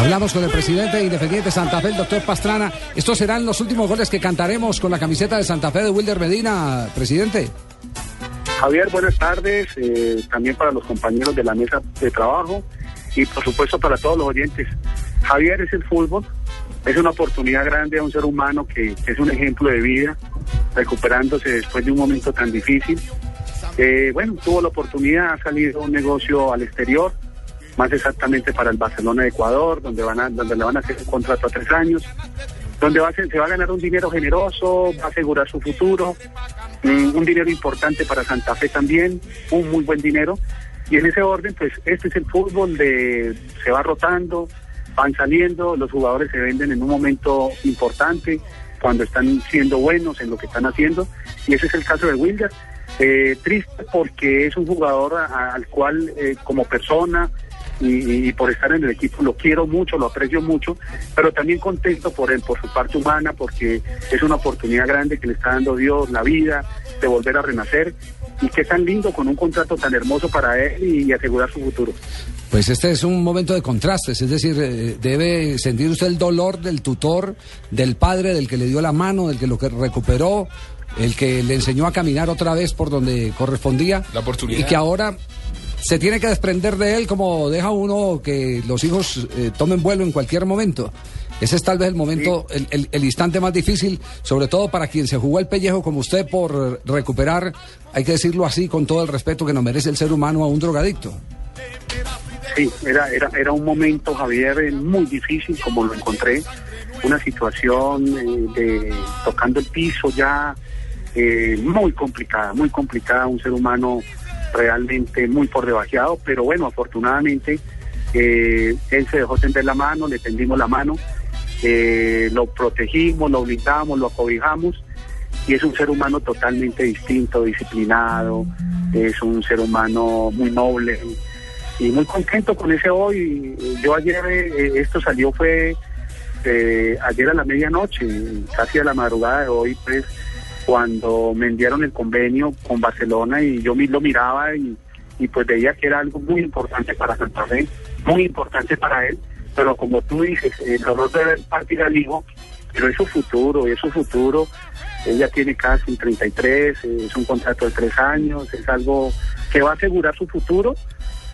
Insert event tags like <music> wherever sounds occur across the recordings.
Hablamos con el presidente Independiente Santa Fe, el doctor Pastrana. ¿Estos serán los últimos goles que cantaremos con la camiseta de Santa Fe de Wilder Medina, presidente? Javier, buenas tardes. Eh, también para los compañeros de la mesa de trabajo y por supuesto para todos los oyentes. Javier es el fútbol, es una oportunidad grande a un ser humano que, es un ejemplo de vida, recuperándose después de un momento tan difícil. Eh, bueno, tuvo la oportunidad, ha salido un negocio al exterior, más exactamente para el Barcelona de Ecuador, donde, van a, donde le van a hacer un contrato a tres años, donde va a se va a ganar un dinero generoso, va a asegurar su futuro, mm, un dinero importante para Santa Fe también, un muy buen dinero. Y en ese orden, pues este es el fútbol de se va rotando, van saliendo, los jugadores se venden en un momento importante, cuando están siendo buenos en lo que están haciendo, y ese es el caso de Wilder. Eh, triste porque es un jugador al cual eh, como persona, y, por estar en el equipo lo quiero mucho, lo aprecio mucho, pero también contento por él, por su parte humana, porque es una oportunidad grande que le está dando Dios, la vida, de volver a renacer. Y qué tan lindo con un contrato tan hermoso para él y, asegurar su futuro. Pues este es un momento de contrastes, es decir, eh, debe sentir usted el dolor del tutor, del padre, del que le dio la mano, del que lo que recuperó, el que le enseñó a caminar otra vez por donde correspondía. La oportunidad. Y que ahora se tiene que desprender de él como deja uno que los hijos eh, tomen vuelo en cualquier momento. Ese es tal vez el momento, el, el, instante más difícil, sobre todo para quien se jugó el pellejo como usted por recuperar, hay que decirlo así, con todo el respeto que nos merece el ser humano a un drogadicto. Sí, era, era, era un momento, Javier, eh, muy difícil como lo encontré, una situación eh, de tocando el piso ya muy complicada, muy complicada, un ser humano realmente muy por debajeado, pero bueno, afortunadamente eh, él se dejó tender la mano, le tendimos la mano, eh, lo protegimos, lo blindamos, lo acobijamos y es un ser humano totalmente distinto, disciplinado, es un ser humano muy noble y muy contento con ese hoy. Yo ayer, eh, esto salió fue ayer a la medianoche, casi a la madrugada de hoy, pues cuando me enviaron el convenio con Barcelona y yo lo miraba y, pues veía que era algo muy importante para Santa Fe, muy importante para él, pero como tú dices, el dolor de ver partir al hijo, pero es su futuro, es su futuro, ella tiene casi 33, es un contrato de tres años, es algo que va a asegurar su futuro,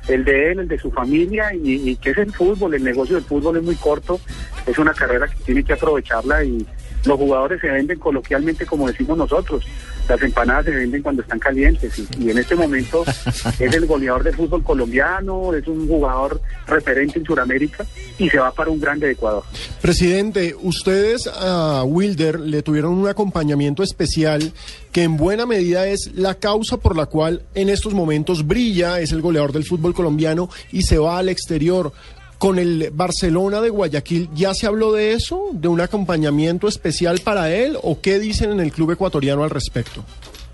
el de él, el de su familia, y, y que es el fútbol, el negocio del fútbol es muy corto, es una carrera que tiene que aprovecharla y, los jugadores se venden coloquialmente como decimos nosotros. Las empanadas se venden cuando están calientes y, en este momento <laughs> es el goleador del fútbol colombiano, es un jugador referente en Sudamérica y se va para un grande de Ecuador. Presidente, ustedes a Wilder le tuvieron un acompañamiento especial que en buena medida es la causa por la cual en estos momentos brilla, es el goleador del fútbol colombiano y se va al exterior con el Barcelona de Guayaquil, ¿ya se habló de eso? ¿De un acompañamiento especial para él? ¿O qué dicen en el club ecuatoriano al respecto?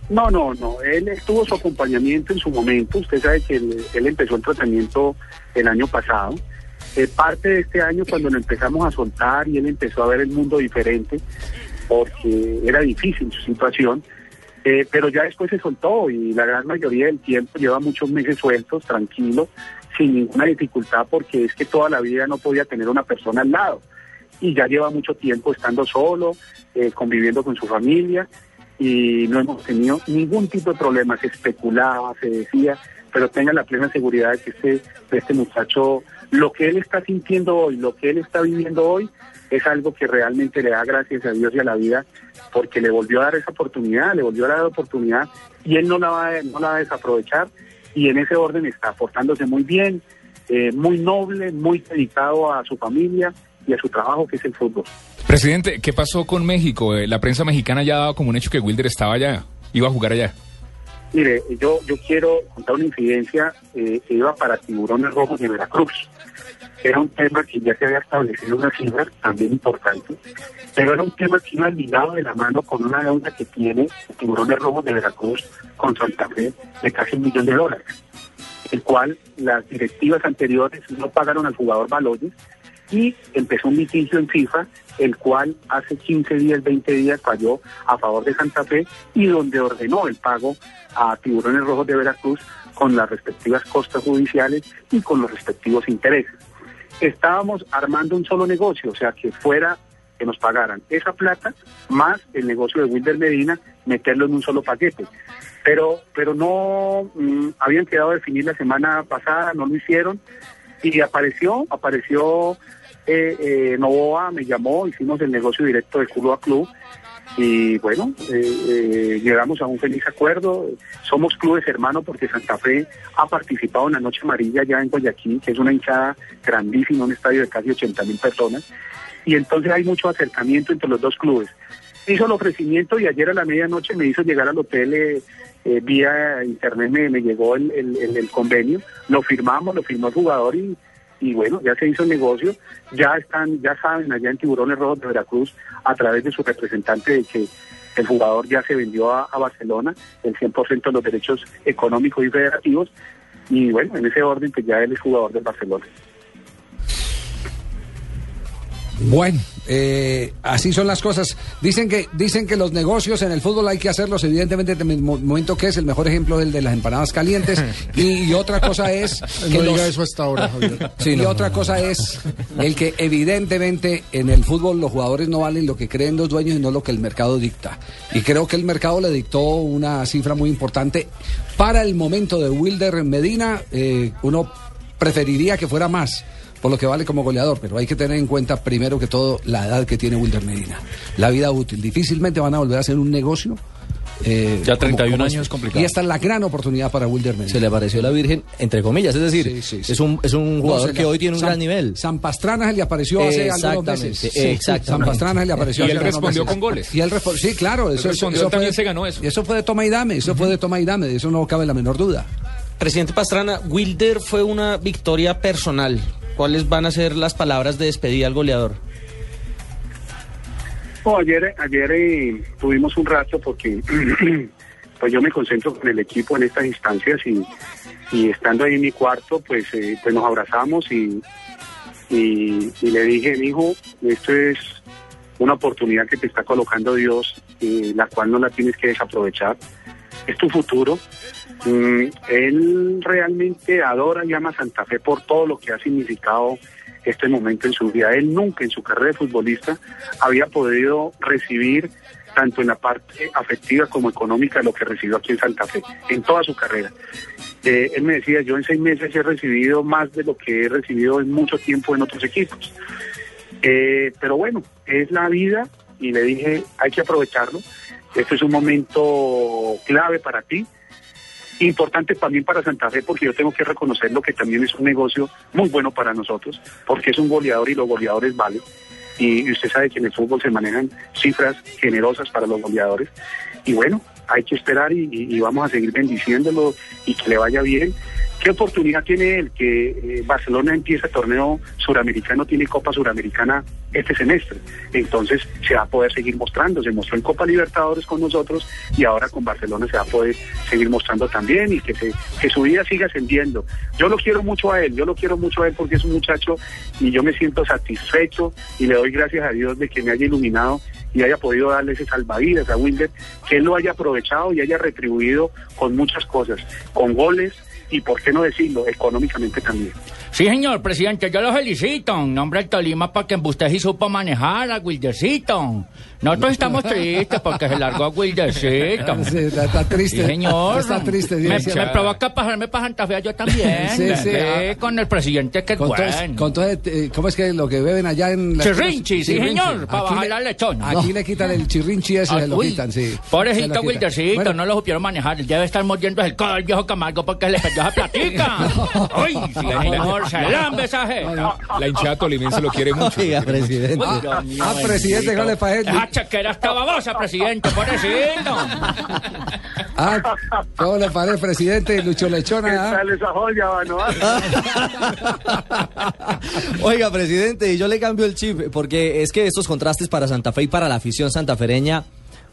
No, no, no. Él estuvo su acompañamiento en su momento. Usted sabe que él, empezó el tratamiento el año pasado. Eh, parte de este año cuando lo empezamos a soltar y él empezó a ver el mundo diferente, porque era difícil su situación, eh, pero ya después se soltó y la gran mayoría del tiempo lleva muchos meses sueltos, tranquilo, sin ninguna dificultad porque es que toda la vida no podía tener una persona al lado. Y ya lleva mucho tiempo estando solo, eh, conviviendo con su familia y no hemos tenido ningún tipo de problema, se especulaba, se decía, pero tenga la plena seguridad de que este, este muchacho, lo que él está sintiendo hoy, lo que él está viviendo hoy, es algo que realmente le da gracias a Dios y a la vida, porque le volvió a dar esa oportunidad, le volvió a dar la oportunidad y él no la va, no la va a desaprovechar y en ese orden está aportándose muy bien, eh, muy noble, muy dedicado a su familia y a su trabajo que es el fútbol. Presidente, ¿qué pasó con México? Eh, la prensa mexicana ya daba como un hecho que Wilder estaba allá, iba a jugar allá. Mire, yo, yo quiero contar una incidencia eh, que iba para Tiburones Rojos de Veracruz. Era un tema que ya se había establecido una cifra también importante, pero era un tema que iba ligado de la mano con una deuda que tiene Tiburones Rojos de Veracruz con Santa Fe de casi un millón de dólares, el cual las directivas anteriores no pagaron al jugador Baloyes y empezó un litigio en FIFA, el cual hace 15 días, 20 días falló a favor de Santa Fe y donde ordenó el pago a Tiburones Rojos de Veracruz con las respectivas costas judiciales y con los respectivos intereses. Estábamos armando un solo negocio, o sea, que fuera que nos pagaran esa plata más el negocio de Wilder Medina, meterlo en un solo paquete. Pero, pero no mm, habían quedado a definir la semana pasada, no lo hicieron y apareció, apareció eh, eh, Novoa, me llamó, hicimos el negocio directo de club a club y bueno, eh, eh, llegamos a un feliz acuerdo. Somos clubes hermanos porque Santa Fe ha participado en la Noche Amarilla ya en Guayaquil, que es una hinchada grandísima, un estadio de casi 80 mil personas. Y entonces hay mucho acercamiento entre los dos clubes. Hizo el ofrecimiento y ayer a la medianoche me hizo llegar al hotel eh, eh, vía internet, me, llegó el convenio, lo firmamos, lo firmó el jugador y y bueno, ya se hizo el negocio, ya están, ya saben allá en Tiburones Rojos de Veracruz, a través de su representante, de que el jugador ya se vendió a, Barcelona, el 100% de los derechos económicos y federativos, y bueno, en ese orden, pues ya él es jugador del Barcelona. Bueno, eh, así son las cosas. Dicen que dicen que los negocios en el fútbol hay que hacerlos, evidentemente, en el mo- momento que es el mejor ejemplo el de las empanadas calientes. <laughs> y, y otra cosa es que No los- diga eso hasta ahora, Javier. y otra cosa es el que evidentemente en el fútbol los jugadores no valen lo que creen los dueños y no lo que el mercado dicta. Y creo que el mercado le dictó una cifra muy importante. Para el momento de Wilder Medina, eh, uno preferiría que fuera más por lo que vale como goleador, pero hay que tener en cuenta primero que todo la edad que tiene Wilder Medina, la vida útil. Difícilmente van a volver a hacer un negocio. eh, Ya 31 años es complicado. Y esta es la gran oportunidad para Wilder Medina. Se le apareció la Virgen, entre comillas, es decir, Sí, sí, sí. es un, es un jugador que hoy tiene un San- gran nivel. San Pastrana se le apareció hace algunos meses. exactamente. San Pastrana se le apareció Y hace él algunos respondió meses. con goles. Y él respo- sí, claro. Eso, respondió, eso él también fue, se ganó eso. y Eso fue de toma y dame, eso fue de toma y dame, de eso no cabe la menor duda. Presidente Pastrana, Wilder fue una victoria personal. ¿Cuáles van a ser las palabras de despedida al goleador? No, ayer ayer eh, tuvimos un rato porque <clears throat> pues yo me concentro con el equipo en estas instancias y, estando ahí en mi cuarto, pues, eh, pues nos abrazamos y, y, y le dije, hijo, esto es una oportunidad que te está colocando Dios, eh, la cual no la tienes que desaprovechar. Es tu futuro. Mm, él realmente adora y ama Santa Fe por todo lo que ha significado este momento en su vida. Él nunca en su carrera de futbolista había podido recibir tanto en la parte afectiva como económica lo que recibió aquí en Santa Fe, en toda su carrera. Eh, él me decía, yo en seis meses he recibido más de lo que he recibido en mucho tiempo en otros equipos. Eh, pero bueno, es la vida y le dije, hay que aprovecharlo. Este es un momento clave para ti, importante también para Santa Fe, porque yo tengo que reconocerlo que también es un negocio muy bueno para nosotros, porque es un goleador y los goleadores valen. Y usted sabe que en el fútbol se manejan cifras generosas para los goleadores. Y bueno, hay que esperar y, vamos a seguir bendiciéndolo y que le vaya bien. ¿Qué oportunidad tiene él? Que eh, Barcelona empieza el torneo suramericano, tiene Copa Suramericana este semestre. Entonces se va a poder seguir mostrando. Se mostró en Copa Libertadores con nosotros y ahora con Barcelona se va a poder seguir mostrando también y que su vida siga ascendiendo. Yo lo quiero mucho a él, yo lo quiero mucho a él porque es un muchacho y yo me siento satisfecho y le doy gracias a Dios de que me haya iluminado y haya podido darle ese salvavidas a Wilder, que él lo haya aprovechado y haya retribuido con muchas cosas, con goles y, por qué no decirlo, económicamente también. Sí, señor presidente, yo lo felicito. En nombre del Tolima, porque usted sí supo manejar a Wildercito. Nosotros estamos tristes porque se largó a Wildercito. <laughs> Sí, está, está triste. Sí, señor. Está triste. Me, sí, me provoca pasarme para Santa Fe yo también. Sí, sí, ah. con el presidente que Con bueno. con todo, eh, ¿Cómo es que lo que beben allá en la Chirrinchi, sí, señor, para Aquí bajar le- la lechona. Aquí le quitan el chirrinchi ese, se lo quitan, sí. Pobrecito. Wildercito, Bueno, no lo supieron manejar. Él debe estar mordiendo el codo al viejo Camargo porque le perdió esa platica. <laughs> Uy, sí, señor, esa jeta. La hinchada tolimense lo quiere mucho. Oiga, presidente. Uy, Dios mío, Ah, presidente. ¿cómo le parece? Esa chequera está babosa, presidente, pobrecito. Ah, ¿cómo le parece, presidente? Lucho ¿Qué Lechona. ah? tal esa joya, mano? <laughs> Oiga, presidente, y yo le cambio el chip, porque es que estos contrastes para Santa Fe y para la afición santafereña,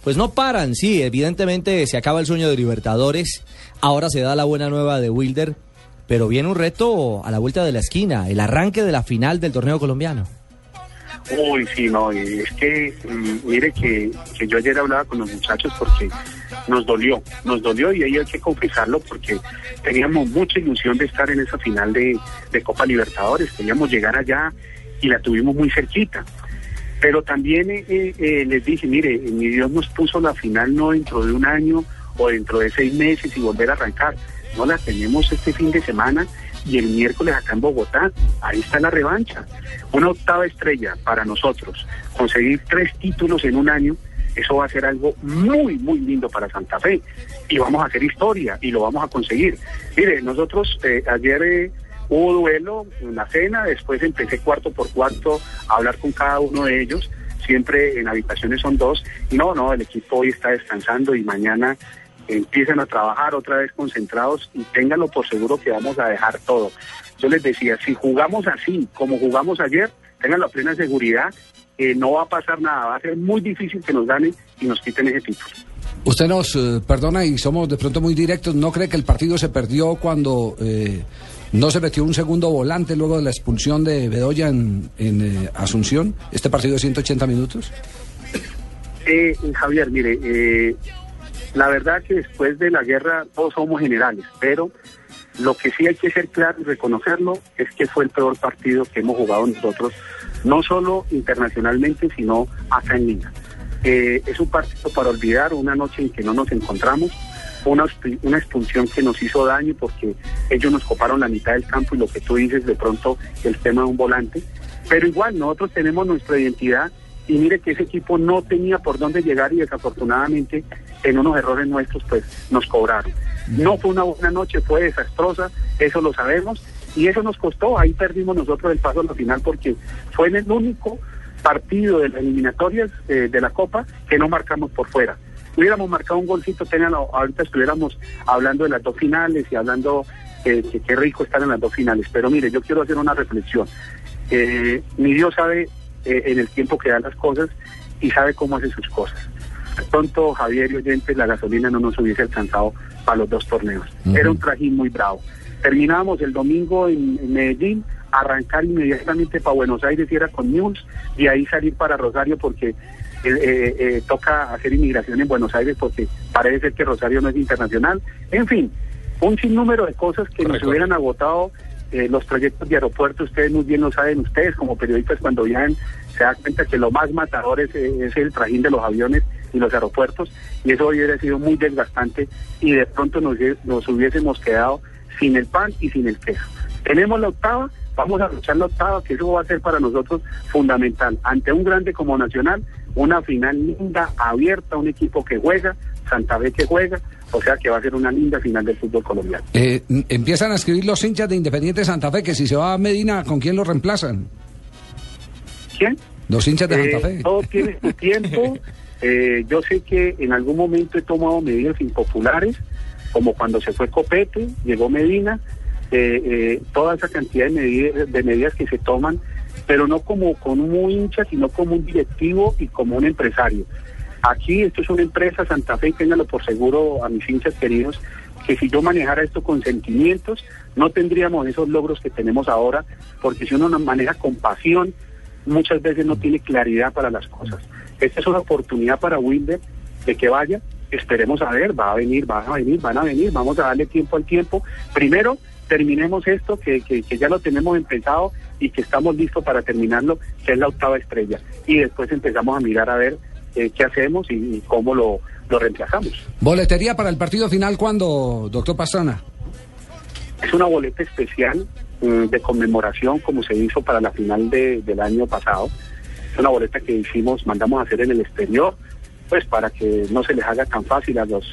pues no paran. Sí, evidentemente se acaba el sueño de Libertadores, ahora se da la buena nueva de Wilder, pero viene un reto a la vuelta de la esquina, el arranque de la final del torneo colombiano. Uy, sí, no, es que, mm, mire que, que yo ayer hablaba con los muchachos porque nos dolió, nos dolió y ahí hay que confesarlo porque teníamos mucha ilusión de estar en esa final de, de Copa Libertadores, queríamos llegar allá y la tuvimos muy cerquita. Pero también eh, eh, les dije, mire, mi Dios nos puso la final no dentro de un año o dentro de seis meses y volver a arrancar. No la tenemos este fin de semana y el miércoles acá en Bogotá. Ahí está la revancha. Una octava estrella para nosotros. Conseguir tres títulos en un año, eso va a ser algo muy, muy lindo para Santa Fe. Y vamos a hacer historia y lo vamos a conseguir. Mire, nosotros eh, ayer... Eh, hubo duelo, una cena, después empecé cuarto por cuarto a hablar con cada uno de ellos, siempre en habitaciones son dos, no, no, el equipo hoy está descansando y mañana empiezan a trabajar otra vez concentrados y ténganlo por seguro que vamos a dejar todo. Yo les decía, si jugamos así como jugamos ayer, tengan la plena seguridad que no va a pasar nada, va a ser muy difícil que nos ganen y nos quiten ese título. Usted nos eh, perdona y somos de pronto muy directos, ¿no cree que el partido se perdió cuando eh, no se metió un segundo volante luego de la expulsión de Bedoya en, en eh, Asunción? ¿Este partido de 180 minutos? Eh, Javier, mire, eh, la verdad que después de la guerra todos somos generales, pero lo que sí hay que ser claro y reconocerlo es que fue el peor partido que hemos jugado nosotros, no solo internacionalmente, sino acá en Lima. Eh, es un partido para olvidar, una noche en que no nos encontramos, una, una expulsión que nos hizo daño porque ellos nos coparon la mitad del campo y lo que tú dices de pronto el tema de un volante, pero igual nosotros tenemos nuestra identidad y mire que ese equipo no tenía por dónde llegar y desafortunadamente en unos errores nuestros pues nos cobraron. No fue una buena noche, fue desastrosa, eso lo sabemos y eso nos costó, ahí perdimos nosotros el paso a la final porque fue en el único partido de las eliminatorias eh, de la Copa que no marcamos por fuera. Hubiéramos marcado un golcito, ahorita estuviéramos hablando de las dos finales y hablando eh, que qué rico estar en las dos finales. Pero mire, yo quiero hacer una reflexión. Eh, mi Dios sabe eh, en el tiempo que dan las cosas y sabe cómo hace sus cosas. Pronto, Javier y oyentes, la gasolina no nos hubiese alcanzado para los dos torneos. Era un trajín muy bravo. Terminábamos el domingo en, en Medellín, arrancar inmediatamente para Buenos Aires y era con News, y ahí salir para Rosario porque eh, eh, eh, toca hacer inmigración en Buenos Aires porque parece ser que Rosario no es internacional. En fin, un sinnúmero de cosas que nos hubieran agotado eh, los proyectos de aeropuerto, ustedes muy bien lo saben, ustedes como periodistas cuando viajan se dan cuenta que lo más matador es, eh, el trajín de los aviones y los aeropuertos y eso hubiera sido muy desgastante y de pronto nos, nos hubiésemos quedado sin el pan y sin el queso. Tenemos la octava, vamos a luchar la octava, que eso va a ser para nosotros fundamental. Ante un grande como Nacional, una final linda, abierta, un equipo que juega, Santa Fe que juega, o sea que va a ser una linda final del fútbol colombiano. Eh, empiezan a escribir los hinchas de Independiente Santa Fe que si se va a Medina, ¿con quién lo reemplazan? ¿Quién? Los hinchas de Eh, Santa Fe. todo tiene su tiempo. <laughs> Eh, yo sé que en algún momento he tomado medidas impopulares, como cuando se fue Copete, llegó Medina, eh, eh, toda esa cantidad de medidas, de medidas que se toman, pero no como con un hincha, sino como un directivo y como un empresario. Aquí esto es una empresa, Santa Fe, y por seguro a mis hinchas queridos, que si yo manejara esto con sentimientos, no tendríamos esos logros que tenemos ahora, porque si uno maneja con pasión, muchas veces no tiene claridad para las cosas. Esta es una oportunidad para Wilder de que vaya, esperemos a ver, va a venir, van a venir, van a venir, vamos a darle tiempo al tiempo. Primero, terminemos esto, que, que, que ya lo tenemos empezado y que estamos listos para terminarlo, que es la octava estrella. Y después empezamos a mirar a ver eh, qué hacemos y, y cómo lo, lo reemplazamos. Boletería para el partido final, ¿cuándo, doctor Pastrana? Es una boleta especial mm, de conmemoración como se hizo para la final de- del año pasado. Es una boleta que hicimos, mandamos a hacer en el exterior, pues para que no se les haga tan fácil a los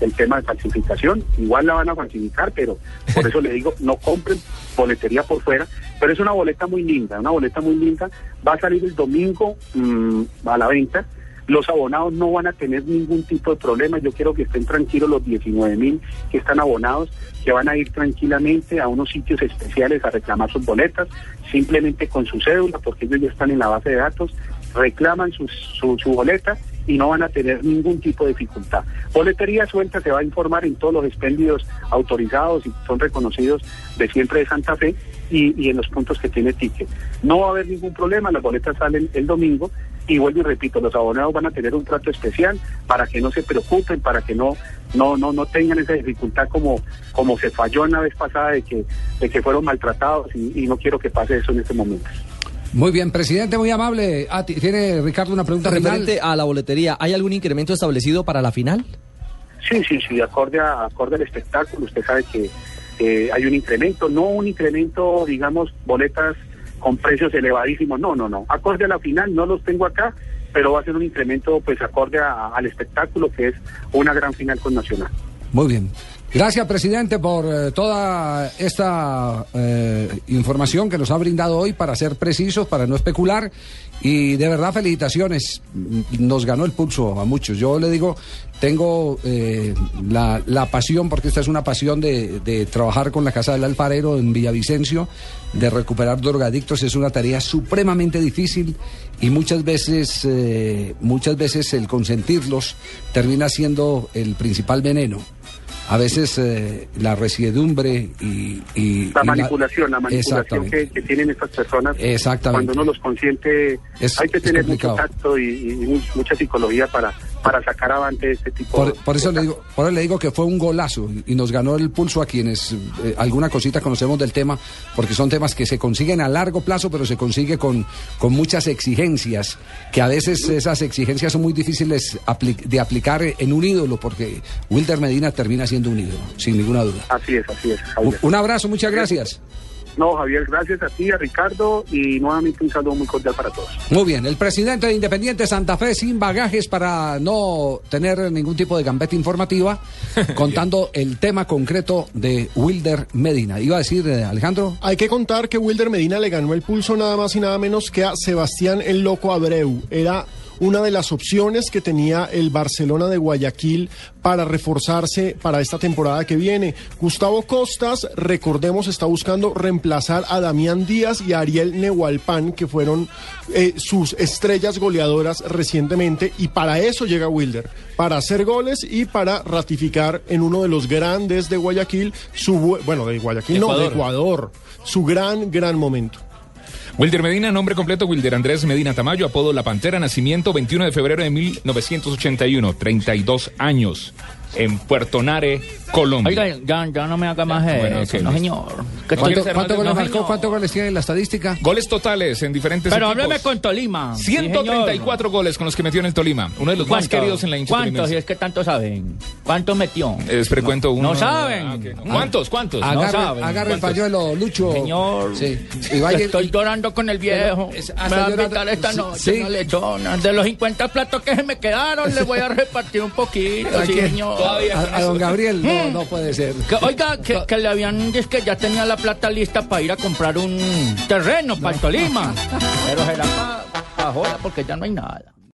el tema de falsificación. Igual la van a falsificar, pero por eso le digo, no compren boletería por fuera. Pero es una boleta muy linda, una boleta muy linda. Va a salir el domingo mm, a la venta. Los abonados no van a tener ningún tipo de problema. Yo quiero que estén tranquilos los 19 mil que están abonados, que van a ir tranquilamente a unos sitios especiales a reclamar sus boletas, simplemente con su cédula, porque ellos ya están en la base de datos, reclaman su, su, boleta y no van a tener ningún tipo de dificultad. Boletería suelta se va a informar en todos los expendios autorizados y son reconocidos de siempre de Santa Fe y, y en los puntos que tiene ticket. No va a haber ningún problema, las boletas salen el domingo y vuelvo y repito, los abonados van a tener un trato especial para que no se preocupen, para que no no no no tengan esa dificultad como como se falló una vez pasada de que de que fueron maltratados y, y no quiero que pase eso en este momento. Muy bien, presidente, muy amable. Ah, ti- ¿Tiene Ricardo una pregunta final? Referente a la boletería, ¿hay algún incremento establecido para la final? Sí, sí, sí, acorde, a, acorde al espectáculo, usted sabe que eh, hay un incremento, no un incremento, digamos, boletas con precios elevadísimos, no, no, no. Acorde a la final, no los tengo acá, pero va a ser un incremento, pues, acorde al espectáculo, que es una gran final con Nacional. Muy bien. Gracias, presidente, por eh, toda esta eh, información que nos ha brindado hoy para ser precisos, para no especular. Y de verdad, felicitaciones. Mm, Nos ganó el pulso a muchos. Yo le digo, tengo eh, la, la pasión, porque esta es una pasión de, de trabajar con la Casa del Alfarero en Villavicencio, de recuperar drogadictos. Es una tarea supremamente difícil y muchas veces, eh, muchas veces el consentirlos termina siendo el principal veneno. A veces eh, la resiedumbre y, y- La y manipulación, la manipulación que, que tienen estas personas, Exactamente. cuando uno los consiente, Es- hay que tener mucho tacto y, y mu- mucha psicología para, para sacar avante este tipo Por, de por eso le digo, por eso le digo que fue un golazo y nos ganó el pulso a quienes eh, alguna cosita conocemos del tema, porque son temas que se consiguen a largo plazo, pero se consigue con, con muchas exigencias, que a veces esas exigencias son muy difíciles apli- de aplicar en un ídolo, porque Wilder Medina termina siendo un ídolo, sin ninguna duda. Así es, así es. Un abrazo, muchas gracias. No, Javier, gracias a ti, a Ricardo, y nuevamente un saludo muy cordial para todos. Muy bien, el presidente de Independiente Santa Fe sin bagajes para no tener ningún tipo de gambeta informativa, <laughs> contando el tema concreto de Wilder Medina. Iba a decir, eh, Alejandro. Hay que contar que Wilder Medina le ganó el pulso nada más y nada menos que a Sebastián el Loco Abreu. Era una de las opciones que tenía el Barcelona de Guayaquil para reforzarse para esta temporada que viene. Gustavo Costas, recordemos, está buscando reemplazar a Damián Díaz y a Ariel Nehualpan, que fueron eh, sus estrellas goleadoras recientemente, y para eso llega Wilder, para hacer goles y para ratificar en uno de los grandes de Guayaquil, su, bu- bueno, de Guayaquil no, de. Ecuador, su gran, gran momento. Wilder Medina, nombre completo Wilder Andrés Medina Tamayo, apodo La Pantera, nacimiento 21 de febrero de 1981, 32 años, en Puerto Nare, Colombia. Oiga, ya, ya no me haga más Bueno, eso, no señor. Que ¿Cuánto, estoy- cuánto no, goles marcó? señor. ¿Cuántos goles tiene en la estadística? Goles totales en diferentes Pero equipos. hábleme con Tolima. Sí, 134 goles con los que metió en el Tolima, uno de los más queridos en la hincha ¿Cuántos? Si es que tanto saben. ¿Cuántos metió? Es frecuento uno. No saben. Ah. ¿Cuántos? ¿Cuántos? Agarre, saben. agarre el pañuelo, Lucho. Señor, Sí. Y vaya- estoy llorando con el viejo. Es- Me va a esta Sí, noche sí. una lechona. De los 50 platos que se me quedaron, le voy a repartir un poquito, sí, señor. a, a don Gabriel, no, no puede ser. Que, oiga, que, que le habían es que ya tenía la plata lista para ir a comprar un terreno para el Tolima. <laughs> Pero será para joda porque ya no hay nada.